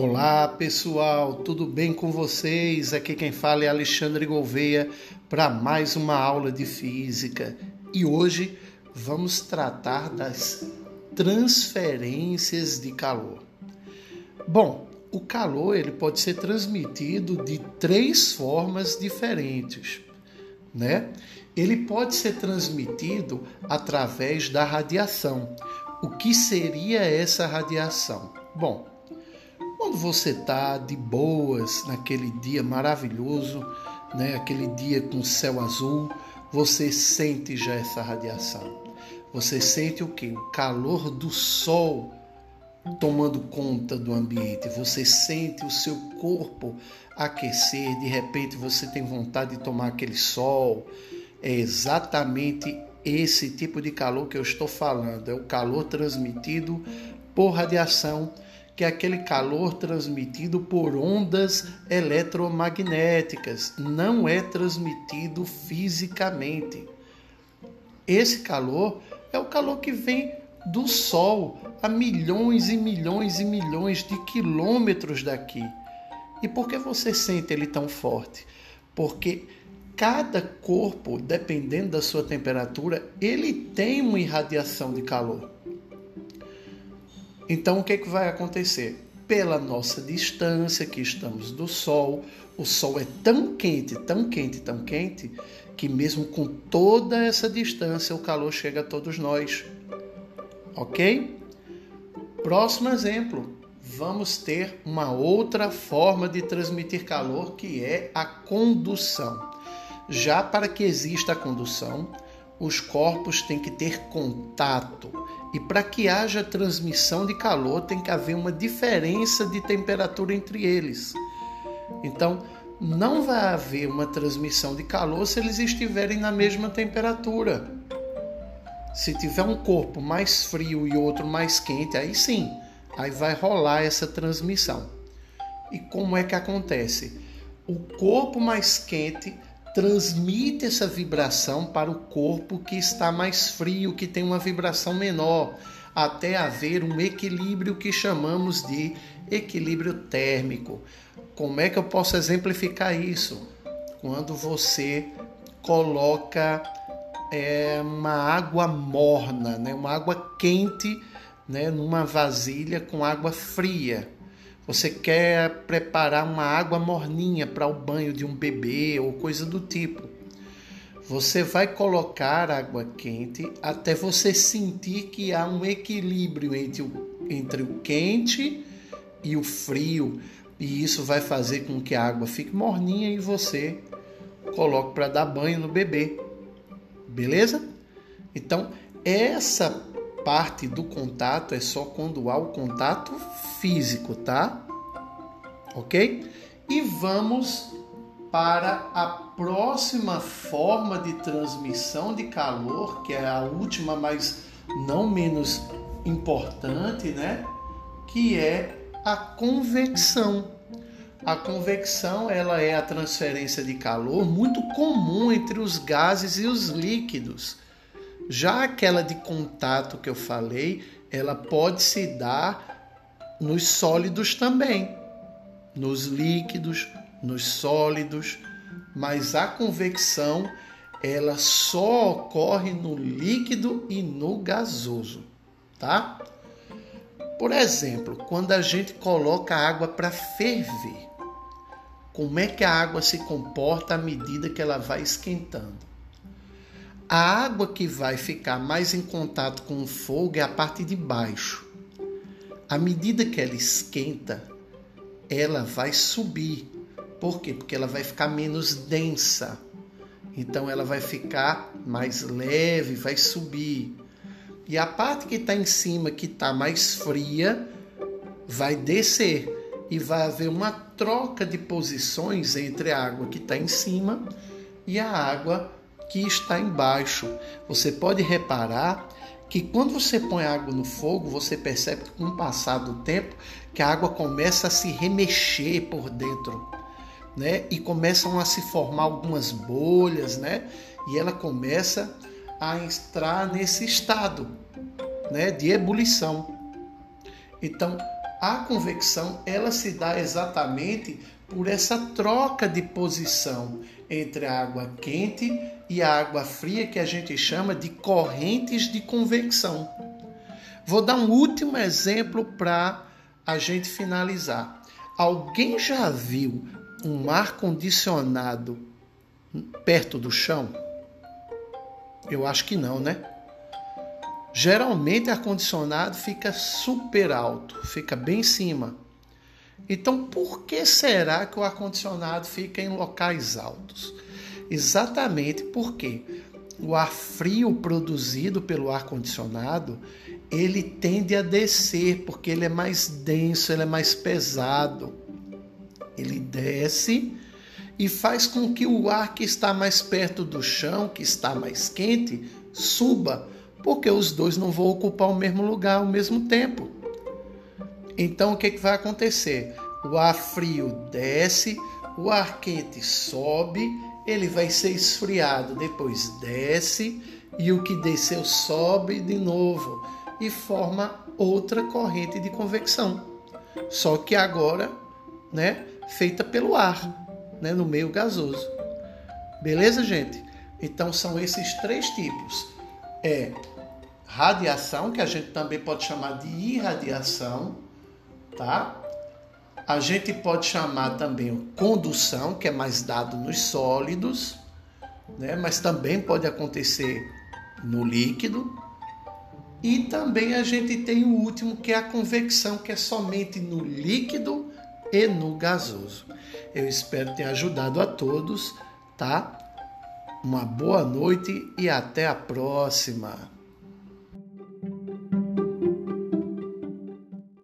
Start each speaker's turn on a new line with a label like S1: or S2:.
S1: Olá pessoal, tudo bem com vocês? Aqui quem fala é Alexandre Gouveia para mais uma aula de física e hoje vamos tratar das transferências de calor. Bom, o calor ele pode ser transmitido de três formas diferentes, né? Ele pode ser transmitido através da radiação. O que seria essa radiação? Bom, quando você está de boas naquele dia maravilhoso, né, aquele dia com céu azul, você sente já essa radiação. Você sente o que? O calor do sol tomando conta do ambiente. Você sente o seu corpo aquecer, de repente você tem vontade de tomar aquele sol. É exatamente esse tipo de calor que eu estou falando. É o calor transmitido por radiação que é aquele calor transmitido por ondas eletromagnéticas, não é transmitido fisicamente. Esse calor é o calor que vem do Sol a milhões e milhões e milhões de quilômetros daqui. E por que você sente ele tão forte? Porque cada corpo, dependendo da sua temperatura, ele tem uma irradiação de calor. Então, o que, é que vai acontecer? Pela nossa distância que estamos do Sol, o Sol é tão quente, tão quente, tão quente, que mesmo com toda essa distância, o calor chega a todos nós. Ok? Próximo exemplo. Vamos ter uma outra forma de transmitir calor que é a condução. Já para que exista a condução, os corpos têm que ter contato. E para que haja transmissão de calor, tem que haver uma diferença de temperatura entre eles. Então, não vai haver uma transmissão de calor se eles estiverem na mesma temperatura. Se tiver um corpo mais frio e outro mais quente, aí sim, aí vai rolar essa transmissão. E como é que acontece? O corpo mais quente transmite essa vibração para o corpo que está mais frio, que tem uma vibração menor, até haver um equilíbrio que chamamos de equilíbrio térmico. Como é que eu posso exemplificar isso? Quando você coloca é, uma água morna, né, uma água quente, né, numa vasilha com água fria. Você quer preparar uma água morninha para o banho de um bebê ou coisa do tipo. Você vai colocar água quente até você sentir que há um equilíbrio entre o, entre o quente e o frio, e isso vai fazer com que a água fique morninha e você coloque para dar banho no bebê. Beleza? Então, essa parte do contato é só quando há o contato físico, tá? Ok? E vamos para a próxima forma de transmissão de calor, que é a última, mas não menos importante, né? Que é a convecção. A convecção ela é a transferência de calor muito comum entre os gases e os líquidos. Já aquela de contato que eu falei, ela pode se dar nos sólidos também, nos líquidos, nos sólidos, mas a convecção ela só ocorre no líquido e no gasoso, tá? Por exemplo, quando a gente coloca a água para ferver, como é que a água se comporta à medida que ela vai esquentando? A água que vai ficar mais em contato com o fogo é a parte de baixo. À medida que ela esquenta, ela vai subir. Por quê? Porque ela vai ficar menos densa. Então ela vai ficar mais leve, vai subir. E a parte que está em cima, que está mais fria, vai descer. E vai haver uma troca de posições entre a água que está em cima e a água que está embaixo. Você pode reparar que quando você põe água no fogo, você percebe que com o passar do tempo que a água começa a se remexer por dentro, né? E começam a se formar algumas bolhas, né? E ela começa a entrar nesse estado, né, de ebulição. Então, A convecção, ela se dá exatamente por essa troca de posição entre a água quente e a água fria que a gente chama de correntes de convecção. Vou dar um último exemplo para a gente finalizar. Alguém já viu um ar condicionado perto do chão? Eu acho que não, né? Geralmente ar condicionado fica super alto, fica bem em cima. Então, por que será que o ar condicionado fica em locais altos? Exatamente porque o ar frio produzido pelo ar condicionado, ele tende a descer porque ele é mais denso, ele é mais pesado. Ele desce e faz com que o ar que está mais perto do chão, que está mais quente, suba, porque os dois não vão ocupar o mesmo lugar ao mesmo tempo. Então o que, que vai acontecer? O ar frio desce, o ar quente sobe, ele vai ser esfriado, depois desce e o que desceu sobe de novo e forma outra corrente de convecção. Só que agora, né, feita pelo ar né, no meio gasoso. Beleza, gente? Então são esses três tipos. É radiação, que a gente também pode chamar de irradiação, tá? A gente pode chamar também condução, que é mais dado nos sólidos, né? mas também pode acontecer no líquido. E também a gente tem o último, que é a convecção, que é somente no líquido e no gasoso. Eu espero ter ajudado a todos, tá? Uma boa noite e até a próxima.